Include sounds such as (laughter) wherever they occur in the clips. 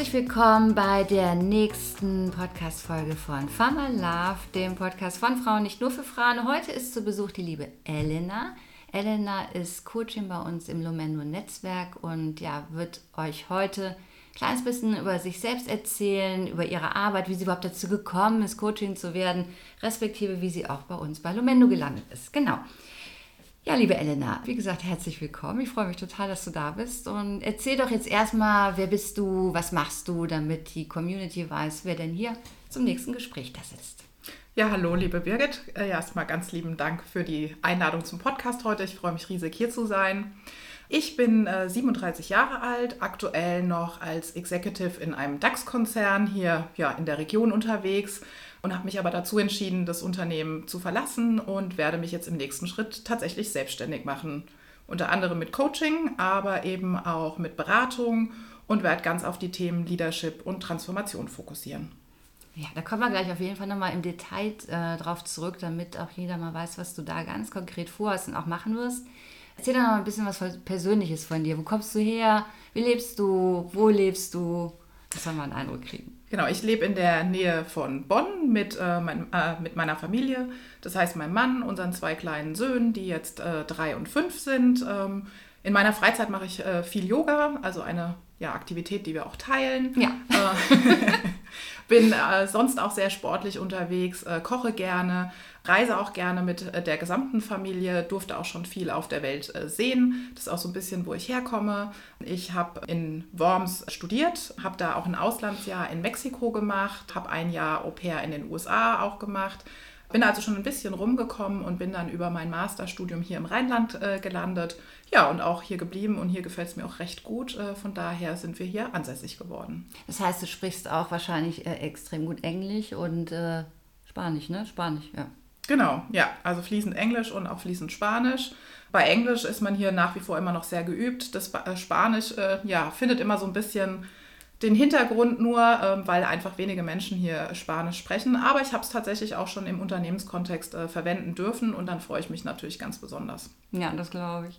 Herzlich willkommen bei der nächsten Podcast-Folge von Pharma Love, dem Podcast von Frauen nicht nur für Frauen. Heute ist zu Besuch die liebe Elena. Elena ist Coaching bei uns im Lomendo Netzwerk und ja, wird euch heute ein kleines bisschen über sich selbst erzählen, über ihre Arbeit, wie sie überhaupt dazu gekommen ist, Coaching zu werden, respektive wie sie auch bei uns bei Lomendo gelandet ist. Genau. Ja, liebe Elena, wie gesagt, herzlich willkommen. Ich freue mich total, dass du da bist. Und erzähl doch jetzt erstmal, wer bist du, was machst du, damit die Community weiß, wer denn hier zum nächsten Gespräch da sitzt. Ja, hallo, liebe Birgit. Äh, erstmal ganz lieben Dank für die Einladung zum Podcast heute. Ich freue mich riesig, hier zu sein. Ich bin äh, 37 Jahre alt, aktuell noch als Executive in einem DAX-Konzern hier ja, in der Region unterwegs und habe mich aber dazu entschieden, das Unternehmen zu verlassen und werde mich jetzt im nächsten Schritt tatsächlich selbstständig machen. Unter anderem mit Coaching, aber eben auch mit Beratung und werde ganz auf die Themen Leadership und Transformation fokussieren. Ja, da kommen wir gleich auf jeden Fall nochmal im Detail äh, drauf zurück, damit auch jeder mal weiß, was du da ganz konkret vorhast und auch machen wirst. Erzähl doch noch mal ein bisschen was Persönliches von dir. Wo kommst du her? Wie lebst du? Wo lebst du? Das soll man einen Eindruck kriegen. Genau, ich lebe in der Nähe von Bonn mit, äh, mein, äh, mit meiner Familie. Das heißt, mein Mann, unseren zwei kleinen Söhnen, die jetzt äh, drei und fünf sind. Ähm, in meiner Freizeit mache ich äh, viel Yoga, also eine ja, Aktivität, die wir auch teilen. Ja. (laughs) Äh, bin äh, sonst auch sehr sportlich unterwegs, koche gerne, reise auch gerne mit der gesamten Familie, durfte auch schon viel auf der Welt sehen. Das ist auch so ein bisschen, wo ich herkomme. Ich habe in Worms studiert, habe da auch ein Auslandsjahr in Mexiko gemacht, habe ein Jahr Au pair in den USA auch gemacht. Bin also schon ein bisschen rumgekommen und bin dann über mein Masterstudium hier im Rheinland äh, gelandet. Ja, und auch hier geblieben und hier gefällt es mir auch recht gut. Äh, von daher sind wir hier ansässig geworden. Das heißt, du sprichst auch wahrscheinlich äh, extrem gut Englisch und äh, Spanisch, ne? Spanisch, ja. Genau, ja. Also fließend Englisch und auch fließend Spanisch. Bei Englisch ist man hier nach wie vor immer noch sehr geübt. Das äh, Spanisch, äh, ja, findet immer so ein bisschen den Hintergrund nur, ähm, weil einfach wenige Menschen hier Spanisch sprechen. Aber ich habe es tatsächlich auch schon im Unternehmenskontext äh, verwenden dürfen und dann freue ich mich natürlich ganz besonders. Ja, das glaube ich.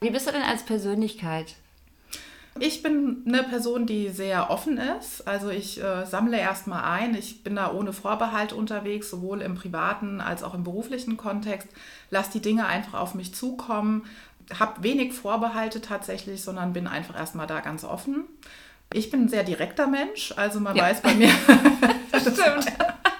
Wie bist du denn als Persönlichkeit? Ich bin eine Person, die sehr offen ist. Also ich äh, sammle erstmal ein. Ich bin da ohne Vorbehalt unterwegs, sowohl im privaten als auch im beruflichen Kontext. Lass die Dinge einfach auf mich zukommen. Habe wenig Vorbehalte tatsächlich, sondern bin einfach erstmal da ganz offen. Ich bin ein sehr direkter Mensch, also man ja. weiß bei mir. (laughs) das stimmt.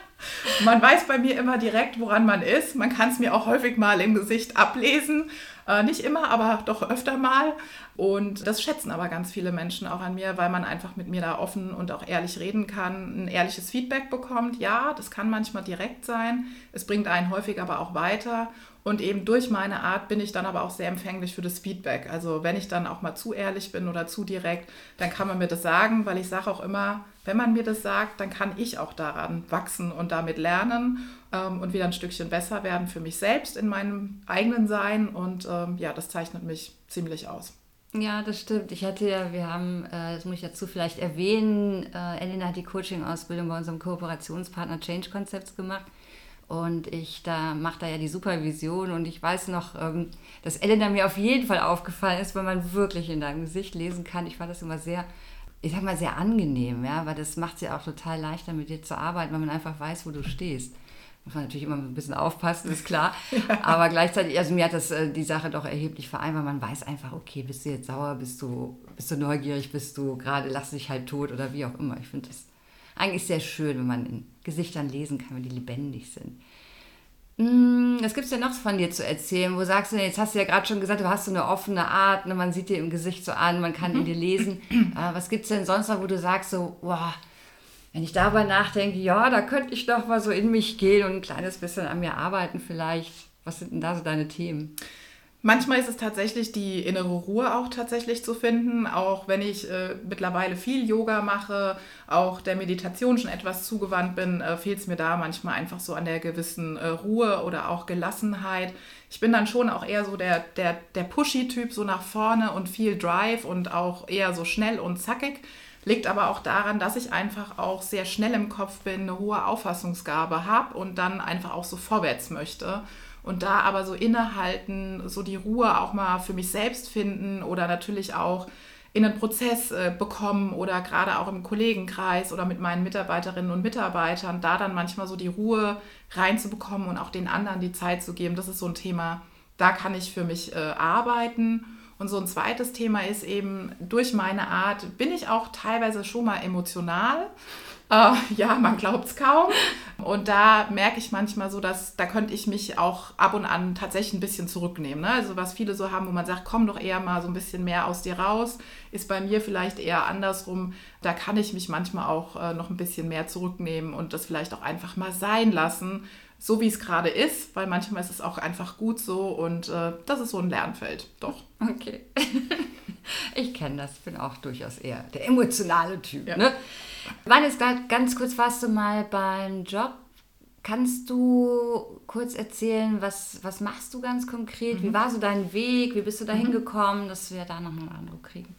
(laughs) man weiß bei mir immer direkt, woran man ist. Man kann es mir auch häufig mal im Gesicht ablesen. Äh, nicht immer, aber doch öfter mal. Und das schätzen aber ganz viele Menschen auch an mir, weil man einfach mit mir da offen und auch ehrlich reden kann, ein ehrliches Feedback bekommt. Ja, das kann manchmal direkt sein. Es bringt einen häufig aber auch weiter. Und eben durch meine Art bin ich dann aber auch sehr empfänglich für das Feedback. Also wenn ich dann auch mal zu ehrlich bin oder zu direkt, dann kann man mir das sagen, weil ich sage auch immer, wenn man mir das sagt, dann kann ich auch daran wachsen und damit lernen ähm, und wieder ein Stückchen besser werden für mich selbst in meinem eigenen Sein. Und ähm, ja, das zeichnet mich ziemlich aus. Ja, das stimmt. Ich hatte ja, wir haben, äh, das muss ich dazu vielleicht erwähnen, äh, Elena hat die Coaching-Ausbildung bei unserem Kooperationspartner Change Concepts gemacht. Und ich da mache da ja die Supervision und ich weiß noch, ähm, dass Elena mir auf jeden Fall aufgefallen ist, weil man wirklich in deinem Gesicht lesen kann. Ich fand das immer sehr, ich sag mal, sehr angenehm, ja, weil das macht es ja auch total leichter, mit dir zu arbeiten, weil man einfach weiß, wo du stehst. Muss man natürlich immer ein bisschen aufpassen, ist klar. (laughs) Aber gleichzeitig, also mir hat das äh, die Sache doch erheblich vereinfacht. Man weiß einfach, okay, bist du jetzt sauer, bist du, bist du neugierig, bist du gerade, lass dich halt tot oder wie auch immer. Ich finde das eigentlich sehr schön, wenn man in Gesichtern lesen kann, wenn die lebendig sind. Hm, was gibt es denn noch von dir zu erzählen? Wo sagst du denn, jetzt hast du ja gerade schon gesagt, du hast so eine offene Art, ne? man sieht dir im Gesicht so an, man kann mhm. in dir lesen. (clears throat) Äh, was gibt es denn sonst noch, wo du sagst, so, wow, wenn ich darüber nachdenke, ja, da könnte ich doch mal so in mich gehen und ein kleines bisschen an mir arbeiten vielleicht. Was sind denn da so deine Themen? Manchmal ist es tatsächlich die innere Ruhe auch tatsächlich zu finden, auch wenn ich äh, mittlerweile viel Yoga mache, auch der Meditation schon etwas zugewandt bin, äh, fehlt es mir da manchmal einfach so an der gewissen äh, Ruhe oder auch Gelassenheit. Ich bin dann schon auch eher so der, der, der Pushy-Typ, so nach vorne und viel Drive und auch eher so schnell und zackig. Liegt aber auch daran, dass ich einfach auch sehr schnell im Kopf bin, eine hohe Auffassungsgabe habe und dann einfach auch so vorwärts möchte. Und da aber so innehalten, so die Ruhe auch mal für mich selbst finden oder natürlich auch in einen Prozess äh, bekommen oder gerade auch im Kollegenkreis oder mit meinen Mitarbeiterinnen und Mitarbeitern, da dann manchmal so die Ruhe reinzubekommen und auch den anderen die Zeit zu geben, das ist so ein Thema, da kann ich für mich äh, arbeiten. Und so ein zweites Thema ist eben, durch meine Art bin ich auch teilweise schon mal emotional. Äh, ja, man glaubt es kaum. Und da merke ich manchmal so, dass da könnte ich mich auch ab und an tatsächlich ein bisschen zurücknehmen. Ne? Also was viele so haben, wo man sagt, komm doch eher mal so ein bisschen mehr aus dir raus, ist bei mir vielleicht eher andersrum. Da kann ich mich manchmal auch äh, noch ein bisschen mehr zurücknehmen und das vielleicht auch einfach mal sein lassen, so wie es gerade ist, weil manchmal ist es auch einfach gut so und äh, das ist so ein Lernfeld, doch. Okay. (laughs) ich kenne das, bin auch durchaus eher der emotionale Typ. Ja. Ne? Wann ist da ganz kurz, warst du mal beim Job? Kannst du kurz erzählen, was, was machst du ganz konkret? Mhm. Wie war so dein Weg? Wie bist du da mhm. hingekommen, dass wir da noch einen Eindruck kriegen?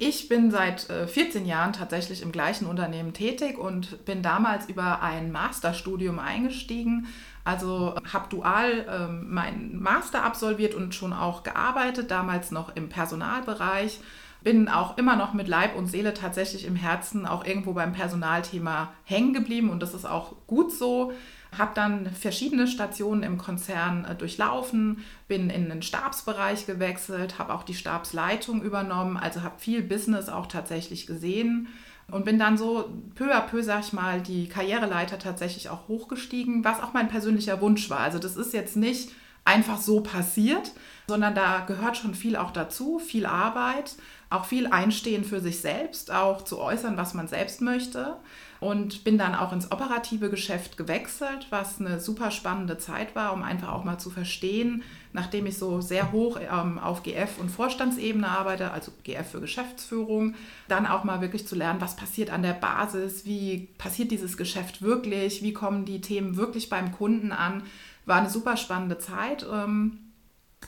Ich bin seit 14 äh, Jahren tatsächlich im gleichen Unternehmen tätig und bin damals über ein Masterstudium eingestiegen. Also habe dual ähm, meinen Master absolviert und schon auch gearbeitet, damals noch im Personalbereich bin auch immer noch mit Leib und Seele tatsächlich im Herzen auch irgendwo beim Personalthema hängen geblieben und das ist auch gut so. Habe dann verschiedene Stationen im Konzern äh, durchlaufen, bin in den Stabsbereich gewechselt, habe auch die Stabsleitung übernommen, also habe viel Business auch tatsächlich gesehen und bin dann so peu à peu, sag ich mal, die Karriereleiter tatsächlich auch hochgestiegen, was auch mein persönlicher Wunsch war. Also das ist jetzt nicht einfach so passiert, sondern da gehört schon viel auch dazu, viel Arbeit, auch viel Einstehen für sich selbst, auch zu äußern, was man selbst möchte. Und bin dann auch ins operative Geschäft gewechselt, was eine super spannende Zeit war, um einfach auch mal zu verstehen, nachdem ich so sehr hoch ähm, auf GF und Vorstandsebene arbeite, also GF für Geschäftsführung, dann auch mal wirklich zu lernen, was passiert an der Basis, wie passiert dieses Geschäft wirklich, wie kommen die Themen wirklich beim Kunden an. War eine super spannende Zeit. Ähm,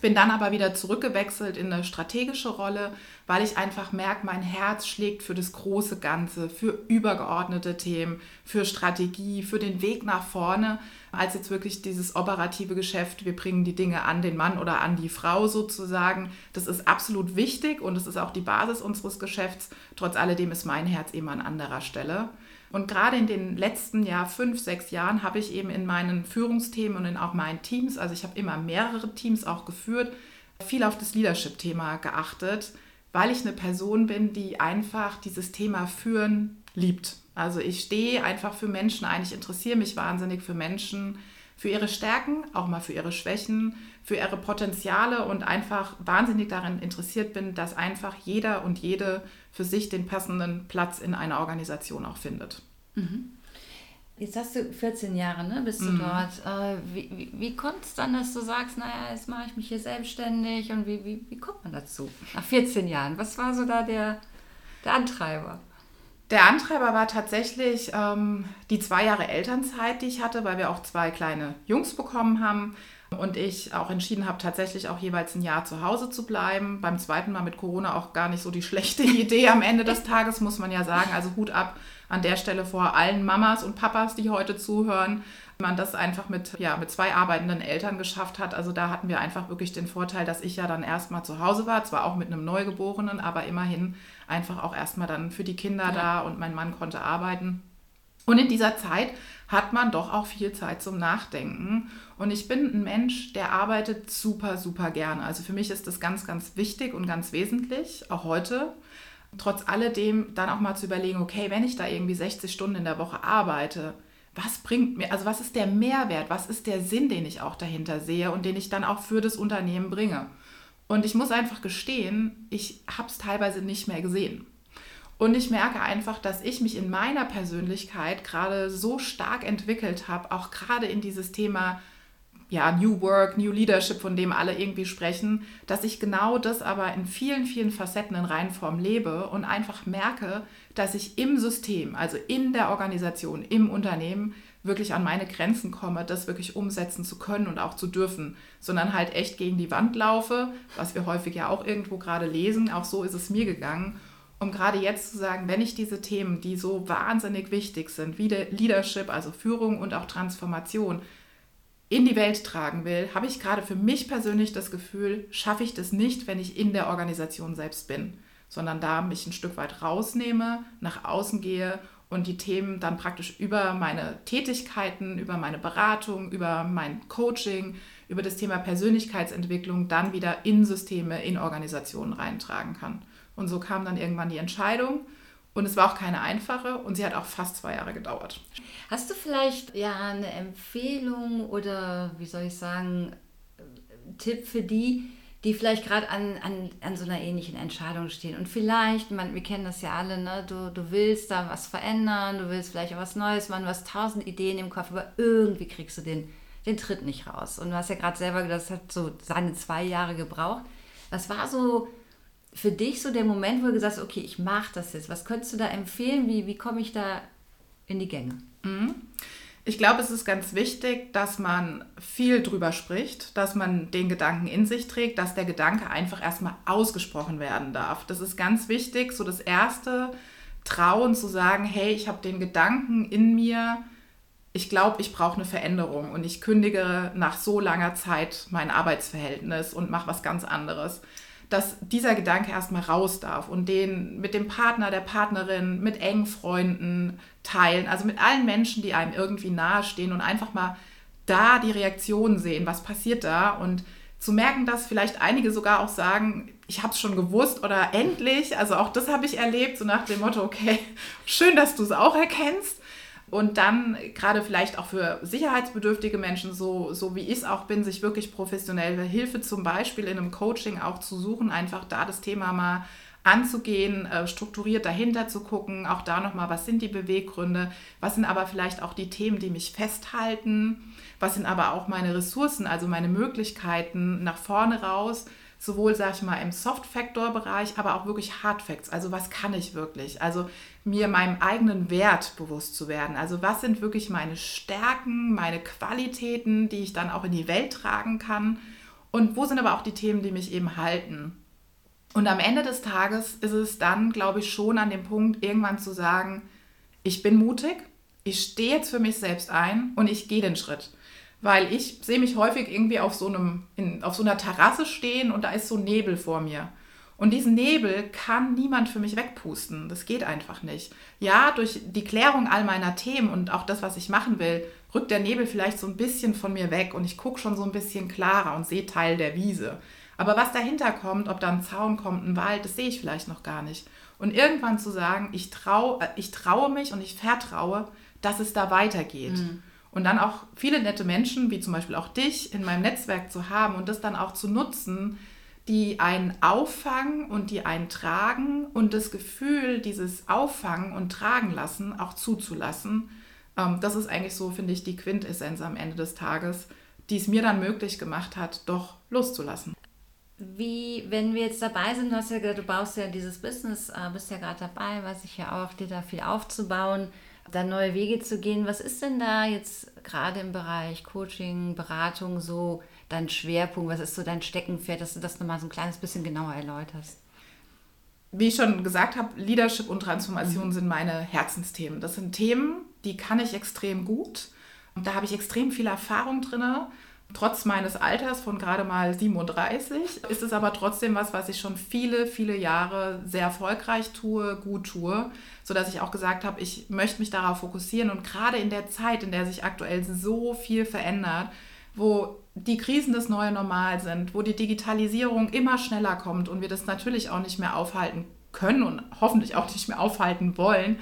bin dann aber wieder zurückgewechselt in eine strategische Rolle, weil ich einfach merke, mein Herz schlägt für das große Ganze, für übergeordnete Themen, für Strategie, für den Weg nach vorne, als jetzt wirklich dieses operative Geschäft, wir bringen die Dinge an den Mann oder an die Frau sozusagen. Das ist absolut wichtig und es ist auch die Basis unseres Geschäfts. Trotz alledem ist mein Herz immer an anderer Stelle. Und gerade in den letzten ja, fünf, sechs Jahren habe ich eben in meinen Führungsthemen und in auch meinen Teams, also ich habe immer mehrere Teams auch geführt, viel auf das Leadership-Thema geachtet, weil ich eine Person bin, die einfach dieses Thema Führen liebt. Also ich stehe einfach für Menschen ein, ich interessiere mich wahnsinnig für Menschen, für ihre Stärken, auch mal für ihre Schwächen, für ihre Potenziale und einfach wahnsinnig daran interessiert bin, dass einfach jeder und jede für sich den passenden Platz in einer Organisation auch findet. Mhm. Jetzt hast du 14 Jahre, ne? Bist du mhm. dort. Äh, wie wie, wie kommt es dann, dass du sagst, naja, jetzt mache ich mich hier selbstständig und wie, wie, wie kommt man dazu? Nach 14 Jahren. Was war so da der, der Antreiber? Der Antreiber war tatsächlich ähm, die zwei Jahre Elternzeit, die ich hatte, weil wir auch zwei kleine Jungs bekommen haben und ich auch entschieden habe, tatsächlich auch jeweils ein Jahr zu Hause zu bleiben. Beim zweiten Mal mit Corona auch gar nicht so die (laughs) schlechte Idee am Ende des Tages, muss man ja sagen. Also Hut ab an der Stelle vor allen Mamas und Papas, die heute zuhören. Man das einfach mit, ja, mit zwei arbeitenden Eltern geschafft hat. Also da hatten wir einfach wirklich den Vorteil, dass ich ja dann erstmal zu Hause war, zwar auch mit einem Neugeborenen, aber immerhin einfach auch erstmal dann für die Kinder ja. da und mein Mann konnte arbeiten. Und in dieser Zeit hat man doch auch viel Zeit zum Nachdenken. Und ich bin ein Mensch, der arbeitet super, super gerne. Also für mich ist das ganz, ganz wichtig und ganz wesentlich, auch heute. Trotz alledem dann auch mal zu überlegen, okay, wenn ich da irgendwie 60 Stunden in der Woche arbeite, was bringt mir, also was ist der Mehrwert, was ist der Sinn, den ich auch dahinter sehe und den ich dann auch für das Unternehmen bringe. Und ich muss einfach gestehen, ich habe es teilweise nicht mehr gesehen. Und ich merke einfach, dass ich mich in meiner Persönlichkeit gerade so stark entwickelt habe, auch gerade in dieses Thema ja, New Work, New Leadership, von dem alle irgendwie sprechen, dass ich genau das aber in vielen, vielen Facetten in Reihenform lebe und einfach merke, dass ich im System, also in der Organisation, im Unternehmen, wirklich an meine Grenzen komme, das wirklich umsetzen zu können und auch zu dürfen, sondern halt echt gegen die Wand laufe, was wir häufig ja auch irgendwo gerade lesen. Auch so ist es mir gegangen um gerade jetzt zu sagen, wenn ich diese Themen, die so wahnsinnig wichtig sind, wie der Leadership, also Führung und auch Transformation, in die Welt tragen will, habe ich gerade für mich persönlich das Gefühl, schaffe ich das nicht, wenn ich in der Organisation selbst bin, sondern da mich ein Stück weit rausnehme, nach außen gehe und die Themen dann praktisch über meine Tätigkeiten, über meine Beratung, über mein Coaching, über das Thema Persönlichkeitsentwicklung dann wieder in Systeme, in Organisationen reintragen kann. Und so kam dann irgendwann die Entscheidung. Und es war auch keine einfache und sie hat auch fast zwei Jahre gedauert. Hast du vielleicht ja eine Empfehlung oder wie soll ich sagen, Tipp für die, die vielleicht gerade an, an, an so einer ähnlichen Entscheidung stehen. Und vielleicht, man, wir kennen das ja alle, ne? du, du willst da was verändern, du willst vielleicht auch was Neues machen, du hast tausend Ideen im Kopf, aber irgendwie kriegst du den, den Tritt nicht raus. Und du hast ja gerade selber gesagt, das hat so seine zwei Jahre gebraucht. Was war so für dich so der Moment, wo du gesagt hast, okay, ich mache das jetzt? Was könntest du da empfehlen? Wie, wie komme ich da in die Gänge? Mhm. Ich glaube, es ist ganz wichtig, dass man viel drüber spricht, dass man den Gedanken in sich trägt, dass der Gedanke einfach erstmal ausgesprochen werden darf. Das ist ganz wichtig, so das erste Trauen zu sagen, hey, ich habe den Gedanken in mir, ich glaube, ich brauche eine Veränderung und ich kündige nach so langer Zeit mein Arbeitsverhältnis und mache was ganz anderes dass dieser Gedanke erstmal raus darf und den mit dem Partner, der Partnerin, mit engen Freunden teilen, also mit allen Menschen, die einem irgendwie nahestehen und einfach mal da die Reaktion sehen, was passiert da und zu merken, dass vielleicht einige sogar auch sagen, ich habe es schon gewusst oder endlich, also auch das habe ich erlebt, so nach dem Motto, okay, schön, dass du es auch erkennst. Und dann gerade vielleicht auch für sicherheitsbedürftige Menschen, so, so wie ich es auch bin, sich wirklich professionelle Hilfe zum Beispiel in einem Coaching auch zu suchen, einfach da das Thema mal anzugehen, äh, strukturiert dahinter zu gucken, auch da nochmal, was sind die Beweggründe, was sind aber vielleicht auch die Themen, die mich festhalten, was sind aber auch meine Ressourcen, also meine Möglichkeiten nach vorne raus, sowohl, sag ich mal, im Soft-Factor-Bereich, aber auch wirklich Hard Facts. Also was kann ich wirklich? Also mir meinem eigenen Wert bewusst zu werden. Also was sind wirklich meine Stärken, meine Qualitäten, die ich dann auch in die Welt tragen kann? Und wo sind aber auch die Themen, die mich eben halten? Und am Ende des Tages ist es dann, glaube ich, schon an dem Punkt, irgendwann zu sagen, ich bin mutig, ich stehe jetzt für mich selbst ein und ich gehe den Schritt weil ich sehe mich häufig irgendwie auf so, einem, in, auf so einer Terrasse stehen und da ist so Nebel vor mir. Und diesen Nebel kann niemand für mich wegpusten. Das geht einfach nicht. Ja, durch die Klärung all meiner Themen und auch das, was ich machen will, rückt der Nebel vielleicht so ein bisschen von mir weg und ich gucke schon so ein bisschen klarer und sehe Teil der Wiese. Aber was dahinter kommt, ob da ein Zaun kommt, ein Wald, das sehe ich vielleicht noch gar nicht. Und irgendwann zu sagen, ich, trau, äh, ich traue mich und ich vertraue, dass es da weitergeht. Mhm. Und dann auch viele nette Menschen, wie zum Beispiel auch dich, in meinem Netzwerk zu haben und das dann auch zu nutzen, die einen auffangen und die einen tragen und das Gefühl, dieses Auffangen und Tragen lassen, auch zuzulassen. Ähm, das ist eigentlich so, finde ich, die Quintessenz am Ende des Tages, die es mir dann möglich gemacht hat, doch loszulassen. Wie, wenn wir jetzt dabei sind, du hast ja gesagt, du baust ja dieses Business, äh, bist ja gerade dabei, weiß ich ja auch, dir da viel aufzubauen da neue Wege zu gehen. Was ist denn da jetzt gerade im Bereich Coaching, Beratung so dein Schwerpunkt? Was ist so dein Steckenpferd, dass du das nochmal so ein kleines bisschen genauer erläuterst? Wie ich schon gesagt habe, Leadership und Transformation mhm. sind meine Herzensthemen. Das sind Themen, die kann ich extrem gut. Und da habe ich extrem viel Erfahrung drin. Trotz meines Alters von gerade mal 37 ist es aber trotzdem was, was ich schon viele, viele Jahre sehr erfolgreich tue, gut tue, sodass ich auch gesagt habe, ich möchte mich darauf fokussieren. Und gerade in der Zeit, in der sich aktuell so viel verändert, wo die Krisen das neue Normal sind, wo die Digitalisierung immer schneller kommt und wir das natürlich auch nicht mehr aufhalten können und hoffentlich auch nicht mehr aufhalten wollen,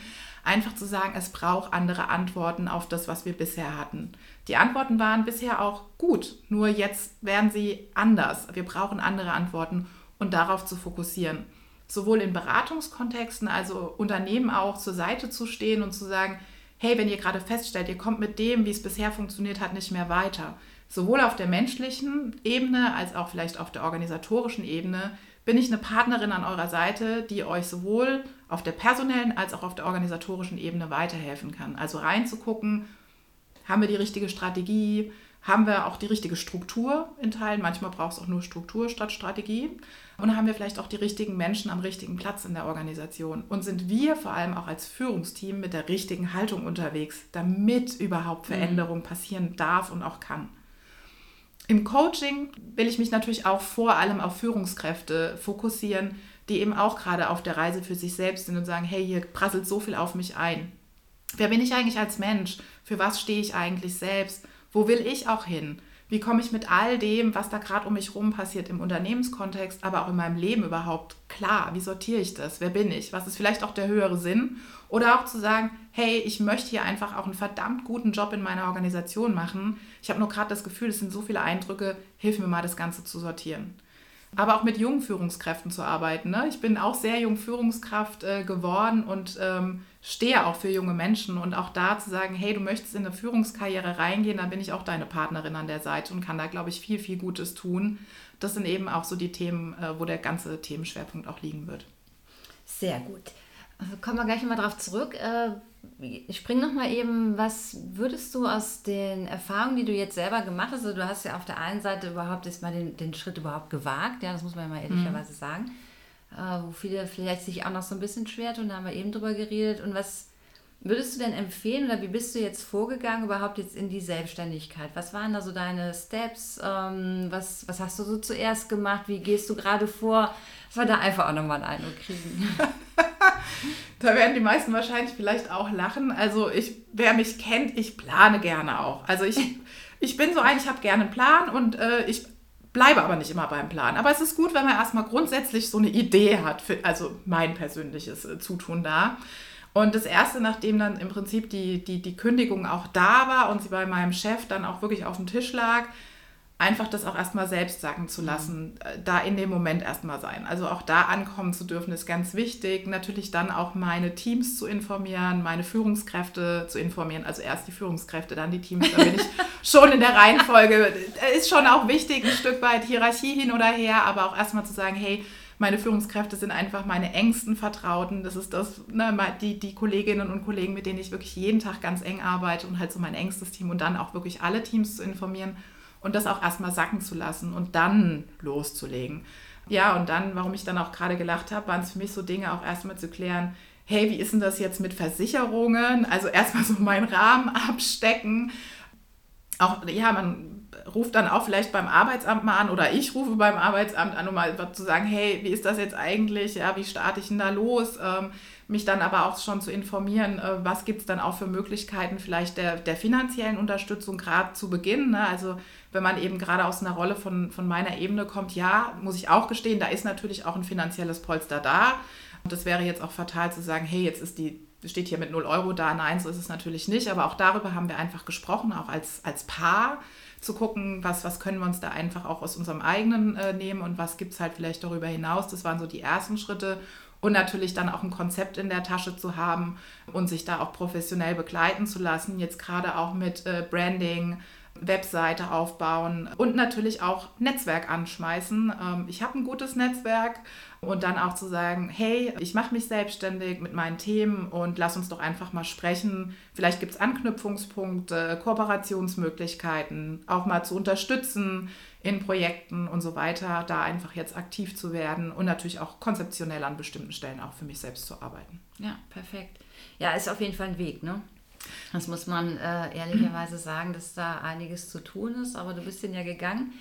einfach zu sagen, es braucht andere Antworten auf das, was wir bisher hatten. Die Antworten waren bisher auch gut, nur jetzt werden sie anders. Wir brauchen andere Antworten und darauf zu fokussieren. Sowohl in Beratungskontexten, also Unternehmen auch zur Seite zu stehen und zu sagen, hey, wenn ihr gerade feststellt, ihr kommt mit dem, wie es bisher funktioniert hat, nicht mehr weiter. Sowohl auf der menschlichen Ebene als auch vielleicht auf der organisatorischen Ebene bin ich eine Partnerin an eurer Seite, die euch sowohl auf der personellen als auch auf der organisatorischen Ebene weiterhelfen kann. Also reinzugucken, haben wir die richtige Strategie? Haben wir auch die richtige Struktur in Teilen? Manchmal braucht es auch nur Struktur statt Strategie. Und haben wir vielleicht auch die richtigen Menschen am richtigen Platz in der Organisation? Und sind wir vor allem auch als Führungsteam mit der richtigen Haltung unterwegs, damit überhaupt mhm. Veränderung passieren darf und auch kann? Im Coaching will ich mich natürlich auch vor allem auf Führungskräfte fokussieren, die eben auch gerade auf der Reise für sich selbst sind und sagen, hey, hier prasselt so viel auf mich ein. Wer bin ich eigentlich als Mensch? Für was stehe ich eigentlich selbst? Wo will ich auch hin? Wie komme ich mit all dem, was da gerade um mich rum passiert im Unternehmenskontext, aber auch in meinem Leben überhaupt klar? Wie sortiere ich das? Wer bin ich? Was ist vielleicht auch der höhere Sinn? Oder auch zu sagen, hey, ich möchte hier einfach auch einen verdammt guten Job in meiner Organisation machen. Ich habe nur gerade das Gefühl, es sind so viele Eindrücke, hilf mir mal, das Ganze zu sortieren aber auch mit jungen Führungskräften zu arbeiten. Ne? Ich bin auch sehr jung Führungskraft äh, geworden und ähm, stehe auch für junge Menschen und auch da zu sagen, hey, du möchtest in eine Führungskarriere reingehen, dann bin ich auch deine Partnerin an der Seite und kann da, glaube ich, viel, viel Gutes tun. Das sind eben auch so die Themen, äh, wo der ganze Themenschwerpunkt auch liegen wird. Sehr gut. Kommen wir gleich nochmal drauf zurück. Äh, ich springe nochmal eben, was würdest du aus den Erfahrungen, die du jetzt selber gemacht hast, also du hast ja auf der einen Seite überhaupt jetzt mal den, den Schritt überhaupt gewagt, ja, das muss man ja mal ehrlicherweise mhm. sagen, äh, wo viele vielleicht sich auch noch so ein bisschen schwer tun, da haben wir eben drüber geredet und was würdest du denn empfehlen oder wie bist du jetzt vorgegangen überhaupt jetzt in die Selbstständigkeit? Was waren da so deine Steps? Ähm, was, was hast du so zuerst gemacht? Wie gehst du gerade vor? Dass wir da einfach auch nochmal einen Eindruck kriegen. (laughs) da werden die meisten wahrscheinlich vielleicht auch lachen. Also ich, wer mich kennt, ich plane gerne auch. Also ich, (laughs) ich bin so ein, ich habe gerne einen Plan und äh, ich bleibe aber nicht immer beim Plan. Aber es ist gut, wenn man erstmal grundsätzlich so eine Idee hat, für, also mein persönliches äh, Zutun da. Und das Erste, nachdem dann im Prinzip die, die, die Kündigung auch da war und sie bei meinem Chef dann auch wirklich auf dem Tisch lag, einfach das auch erstmal selbst sagen zu lassen, mhm. da in dem Moment erstmal sein. Also auch da ankommen zu dürfen, ist ganz wichtig. Natürlich dann auch meine Teams zu informieren, meine Führungskräfte zu informieren. Also erst die Führungskräfte, dann die Teams. Da bin ich (laughs) schon in der Reihenfolge. Ist schon auch wichtig, ein Stück weit Hierarchie hin oder her, aber auch erstmal zu sagen, hey, meine Führungskräfte sind einfach meine engsten Vertrauten. Das ist das, ne, die, die Kolleginnen und Kollegen, mit denen ich wirklich jeden Tag ganz eng arbeite und halt so mein engstes Team und dann auch wirklich alle Teams zu informieren und das auch erstmal sacken zu lassen und dann loszulegen. Ja, und dann, warum ich dann auch gerade gelacht habe, waren es für mich so Dinge auch erstmal zu klären, hey, wie ist denn das jetzt mit Versicherungen? Also erstmal so meinen Rahmen (laughs) abstecken. Auch, ja, man ruft dann auch vielleicht beim Arbeitsamt mal an oder ich rufe beim Arbeitsamt an, um mal zu sagen, hey, wie ist das jetzt eigentlich? Ja, wie starte ich denn da los? Ähm, mich dann aber auch schon zu informieren, äh, was gibt es dann auch für Möglichkeiten vielleicht der, der finanziellen Unterstützung gerade zu Beginn. Ne? Also wenn man eben gerade aus einer Rolle von, von meiner Ebene kommt, ja, muss ich auch gestehen, da ist natürlich auch ein finanzielles Polster da. Und das wäre jetzt auch fatal zu sagen, hey, jetzt ist die, steht hier mit 0 Euro da. Nein, so ist es natürlich nicht. Aber auch darüber haben wir einfach gesprochen, auch als, als Paar zu gucken, was, was können wir uns da einfach auch aus unserem eigenen äh, nehmen und was gibt es halt vielleicht darüber hinaus. Das waren so die ersten Schritte. Und natürlich dann auch ein Konzept in der Tasche zu haben und sich da auch professionell begleiten zu lassen, jetzt gerade auch mit äh, Branding, Webseite aufbauen und natürlich auch Netzwerk anschmeißen. Ähm, ich habe ein gutes Netzwerk und dann auch zu sagen, hey, ich mache mich selbstständig mit meinen Themen und lass uns doch einfach mal sprechen. Vielleicht gibt es Anknüpfungspunkte, Kooperationsmöglichkeiten, auch mal zu unterstützen in Projekten und so weiter, da einfach jetzt aktiv zu werden und natürlich auch konzeptionell an bestimmten Stellen auch für mich selbst zu arbeiten. Ja, perfekt. Ja, ist auf jeden Fall ein Weg, ne? Das muss man äh, ehrlicherweise sagen, dass da einiges zu tun ist, aber du bist den ja gegangen.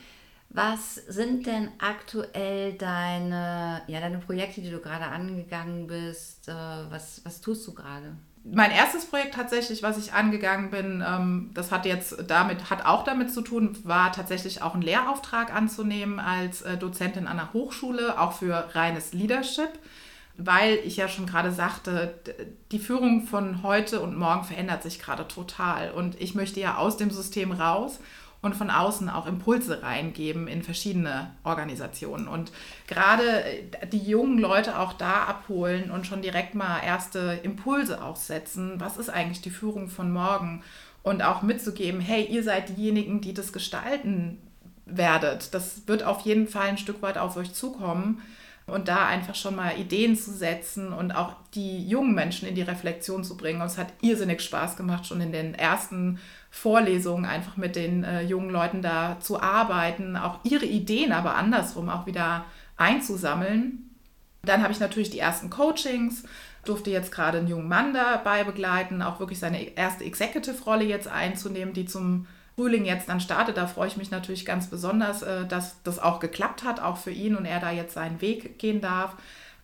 Was sind denn aktuell deine, ja, deine Projekte, die du gerade angegangen bist? Äh, was, was tust du gerade? Mein erstes Projekt tatsächlich, was ich angegangen bin, ähm, das hat jetzt damit, hat auch damit zu tun, war tatsächlich auch einen Lehrauftrag anzunehmen als äh, Dozentin an der Hochschule, auch für reines Leadership weil ich ja schon gerade sagte, die Führung von heute und morgen verändert sich gerade total. Und ich möchte ja aus dem System raus und von außen auch Impulse reingeben in verschiedene Organisationen. Und gerade äh, die jungen Leute auch da abholen und schon direkt mal erste Impulse auch setzen. Was ist eigentlich die Führung von morgen? Und auch mitzugeben, hey, ihr seid diejenigen, die das gestalten werdet. Das wird auf jeden Fall ein Stück weit auf euch zukommen und da einfach schon mal Ideen zu setzen und auch die jungen Menschen in die Reflexion zu bringen. Und es hat irrsinnig Spaß gemacht, schon in den ersten Vorlesungen einfach mit den äh, jungen Leuten da zu arbeiten, auch ihre Ideen aber andersrum auch wieder einzusammeln. Dann habe ich natürlich die ersten Coachings, durfte jetzt gerade einen jungen Mann dabei begleiten, auch wirklich seine erste Executive-Rolle jetzt einzunehmen, die zum Frühling jetzt dann startet. Da freue ich mich natürlich ganz besonders, äh, dass das auch geklappt hat, auch für ihn und er da jetzt seinen Weg gehen darf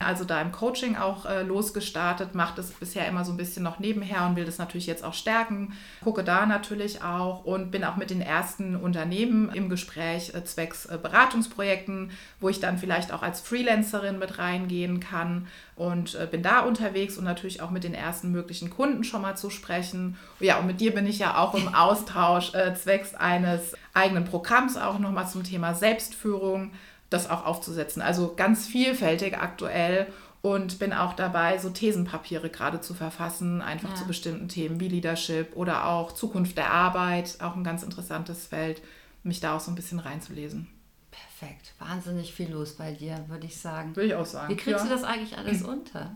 also da im Coaching auch äh, losgestartet, macht es bisher immer so ein bisschen noch nebenher und will das natürlich jetzt auch stärken. Gucke da natürlich auch und bin auch mit den ersten Unternehmen im Gespräch äh, zwecks äh, Beratungsprojekten, wo ich dann vielleicht auch als Freelancerin mit reingehen kann und äh, bin da unterwegs und natürlich auch mit den ersten möglichen Kunden schon mal zu sprechen. Ja, und mit dir bin ich ja auch im Austausch äh, zwecks eines eigenen Programms auch nochmal zum Thema Selbstführung das auch aufzusetzen. Also ganz vielfältig aktuell und bin auch dabei, so Thesenpapiere gerade zu verfassen, einfach ja. zu bestimmten Themen wie Leadership oder auch Zukunft der Arbeit, auch ein ganz interessantes Feld, mich da auch so ein bisschen reinzulesen. Perfekt, wahnsinnig viel los bei dir, würde ich sagen. Würde ich auch sagen. Wie kriegst ja. du das eigentlich alles (clears throat) unter?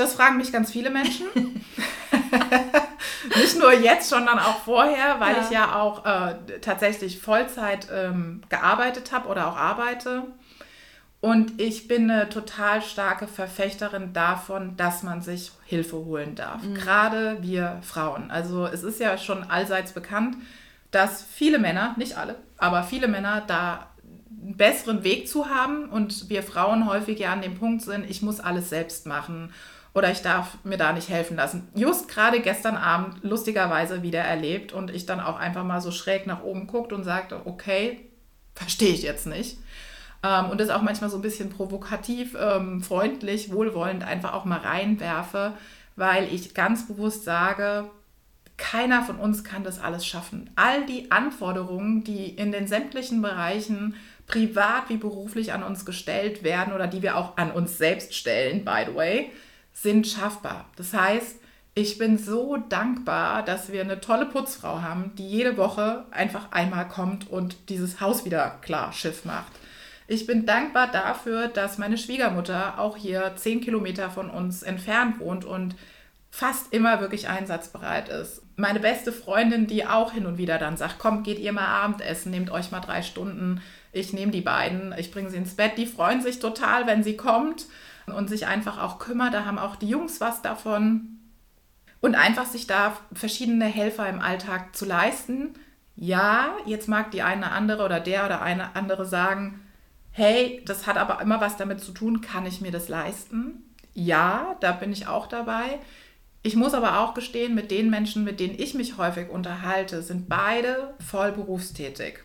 Das fragen mich ganz viele Menschen. (laughs) Nicht nur jetzt, sondern auch vorher, weil ja. ich ja auch äh, tatsächlich Vollzeit ähm, gearbeitet habe oder auch arbeite. Und ich bin eine total starke Verfechterin davon, dass man sich Hilfe holen darf. Mhm. Gerade wir Frauen. Also es ist ja schon allseits bekannt, dass viele Männer, nicht alle, aber viele Männer da einen besseren Weg zu haben und wir Frauen häufig ja an dem Punkt sind, ich muss alles selbst machen oder ich darf mir da nicht helfen lassen. Just gerade gestern Abend lustigerweise wieder erlebt und ich dann auch einfach mal so schräg nach oben guckt und sagte, okay, verstehe ich jetzt nicht. Ähm, und das auch manchmal so ein bisschen provokativ, ähm, freundlich, wohlwollend einfach auch mal reinwerfe, weil ich ganz bewusst sage, keiner von uns kann das alles schaffen. All die Anforderungen, die in den sämtlichen Bereichen privat wie beruflich an uns gestellt werden oder die wir auch an uns selbst stellen, by the way, sind schaffbar. Das heißt, ich bin so dankbar, dass wir eine tolle Putzfrau haben, die jede Woche einfach einmal kommt und dieses Haus wieder klar Schiff macht. Ich bin dankbar dafür, dass meine Schwiegermutter auch hier zehn Kilometer von uns entfernt wohnt und fast immer wirklich einsatzbereit ist. Meine beste Freundin, die auch hin und wieder dann sagt, kommt, geht ihr mal Abendessen, nehmt euch mal drei Stunden, ich nehme die beiden, ich bringe sie ins Bett. Die freuen sich total, wenn sie kommt und sich einfach auch kümmert. Da haben auch die Jungs was davon. Und einfach sich da verschiedene Helfer im Alltag zu leisten. Ja, jetzt mag die eine andere oder der oder eine andere sagen, hey, das hat aber immer was damit zu tun, kann ich mir das leisten? Ja, da bin ich auch dabei. Ich muss aber auch gestehen, mit den Menschen, mit denen ich mich häufig unterhalte, sind beide voll berufstätig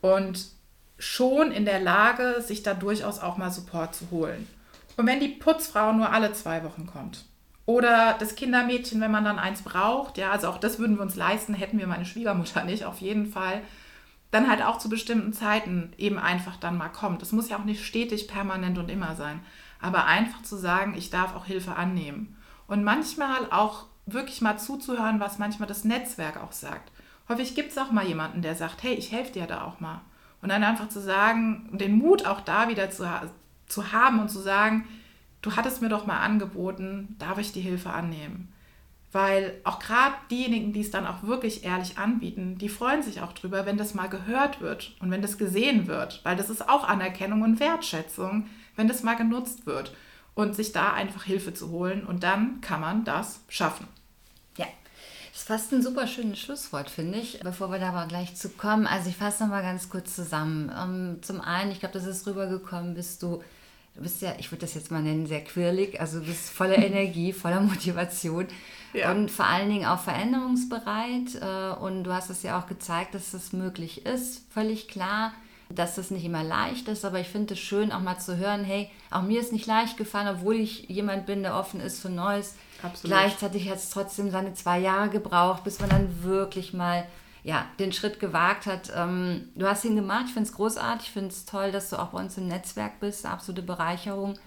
und schon in der Lage, sich da durchaus auch mal Support zu holen. Und wenn die Putzfrau nur alle zwei Wochen kommt oder das Kindermädchen, wenn man dann eins braucht, ja, also auch das würden wir uns leisten, hätten wir meine Schwiegermutter nicht, auf jeden Fall, dann halt auch zu bestimmten Zeiten eben einfach dann mal kommt. Das muss ja auch nicht stetig, permanent und immer sein, aber einfach zu sagen, ich darf auch Hilfe annehmen. Und manchmal auch wirklich mal zuzuhören, was manchmal das Netzwerk auch sagt. Häufig gibt es auch mal jemanden, der sagt, hey, ich helfe dir da auch mal. Und dann einfach zu sagen, den Mut auch da wieder zu, zu haben und zu sagen, du hattest mir doch mal angeboten, darf ich die Hilfe annehmen? Weil auch gerade diejenigen, die es dann auch wirklich ehrlich anbieten, die freuen sich auch drüber, wenn das mal gehört wird und wenn das gesehen wird, weil das ist auch Anerkennung und Wertschätzung, wenn das mal genutzt wird und sich da einfach Hilfe zu holen und dann kann man das schaffen. Ja, das ist fast ein super schönes Schlusswort, finde ich, bevor wir da aber gleich zu kommen. Also ich fasse nochmal ganz kurz zusammen. Ähm, zum einen, ich glaube, das ist rübergekommen, bist du du bist ja, ich würde das jetzt mal nennen, sehr quirlig, also du bist voller (laughs) Energie, voller Motivation ja. und vor allen Dingen auch veränderungsbereit. Äh, und du hast es ja auch gezeigt, dass das möglich ist, völlig klar, dass das nicht immer leicht ist, aber ich finde es schön, auch mal zu hören, hey, auch mir ist nicht leicht gefallen, obwohl ich jemand bin, der offen ist für Neues. Absolut. Gleichzeitig hat es trotzdem seine zwei Jahre gebraucht, bis man dann wirklich mal ja, den Schritt gewagt hat. Ähm, du hast ihn gemacht, ich finde es großartig, ich finde es toll, dass du auch bei uns im Netzwerk bist, absolute Bereicherung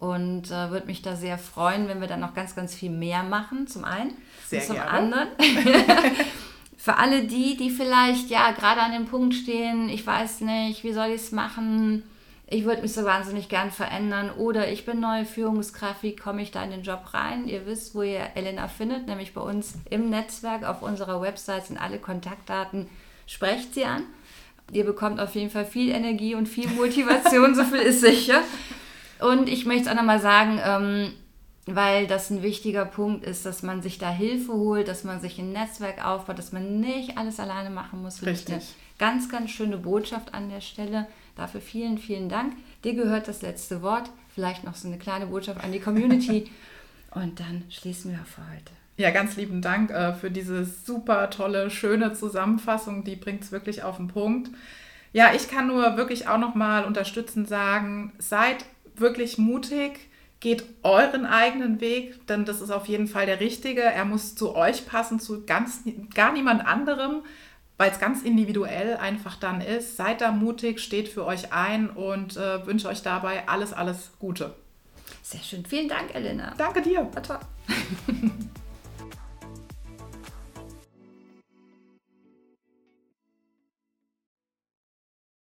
und äh, würde mich da sehr freuen, wenn wir dann noch ganz, ganz viel mehr machen, zum einen. Sehr und zum gerne. anderen. (laughs) Für alle die, die vielleicht ja gerade an dem Punkt stehen, ich weiß nicht, wie soll ich es machen, ich würde mich so wahnsinnig gern verändern oder ich bin neue Führungskraft, wie komme ich da in den Job rein? Ihr wisst, wo ihr Elena findet, nämlich bei uns im Netzwerk, auf unserer Website sind alle Kontaktdaten, sprecht sie an. Ihr bekommt auf jeden Fall viel Energie und viel Motivation, (laughs) so viel ist sicher. Und ich möchte es auch nochmal sagen, ähm, weil das ein wichtiger Punkt ist, dass man sich da Hilfe holt, dass man sich ein Netzwerk aufbaut, dass man nicht alles alleine machen muss. Richtig. Eine ganz, ganz schöne Botschaft an der Stelle. Dafür vielen, vielen Dank. Dir gehört das letzte Wort. Vielleicht noch so eine kleine Botschaft an die Community. (laughs) Und dann schließen wir für heute. Ja, ganz lieben Dank äh, für diese super tolle, schöne Zusammenfassung. Die bringt es wirklich auf den Punkt. Ja, ich kann nur wirklich auch nochmal unterstützend sagen, seid wirklich mutig, geht euren eigenen Weg, denn das ist auf jeden Fall der richtige. Er muss zu euch passen, zu ganz, gar niemand anderem, weil es ganz individuell einfach dann ist. Seid da mutig, steht für euch ein und äh, wünsche euch dabei alles, alles Gute. Sehr schön. Vielen Dank, Elena. Danke dir. Toll. (laughs)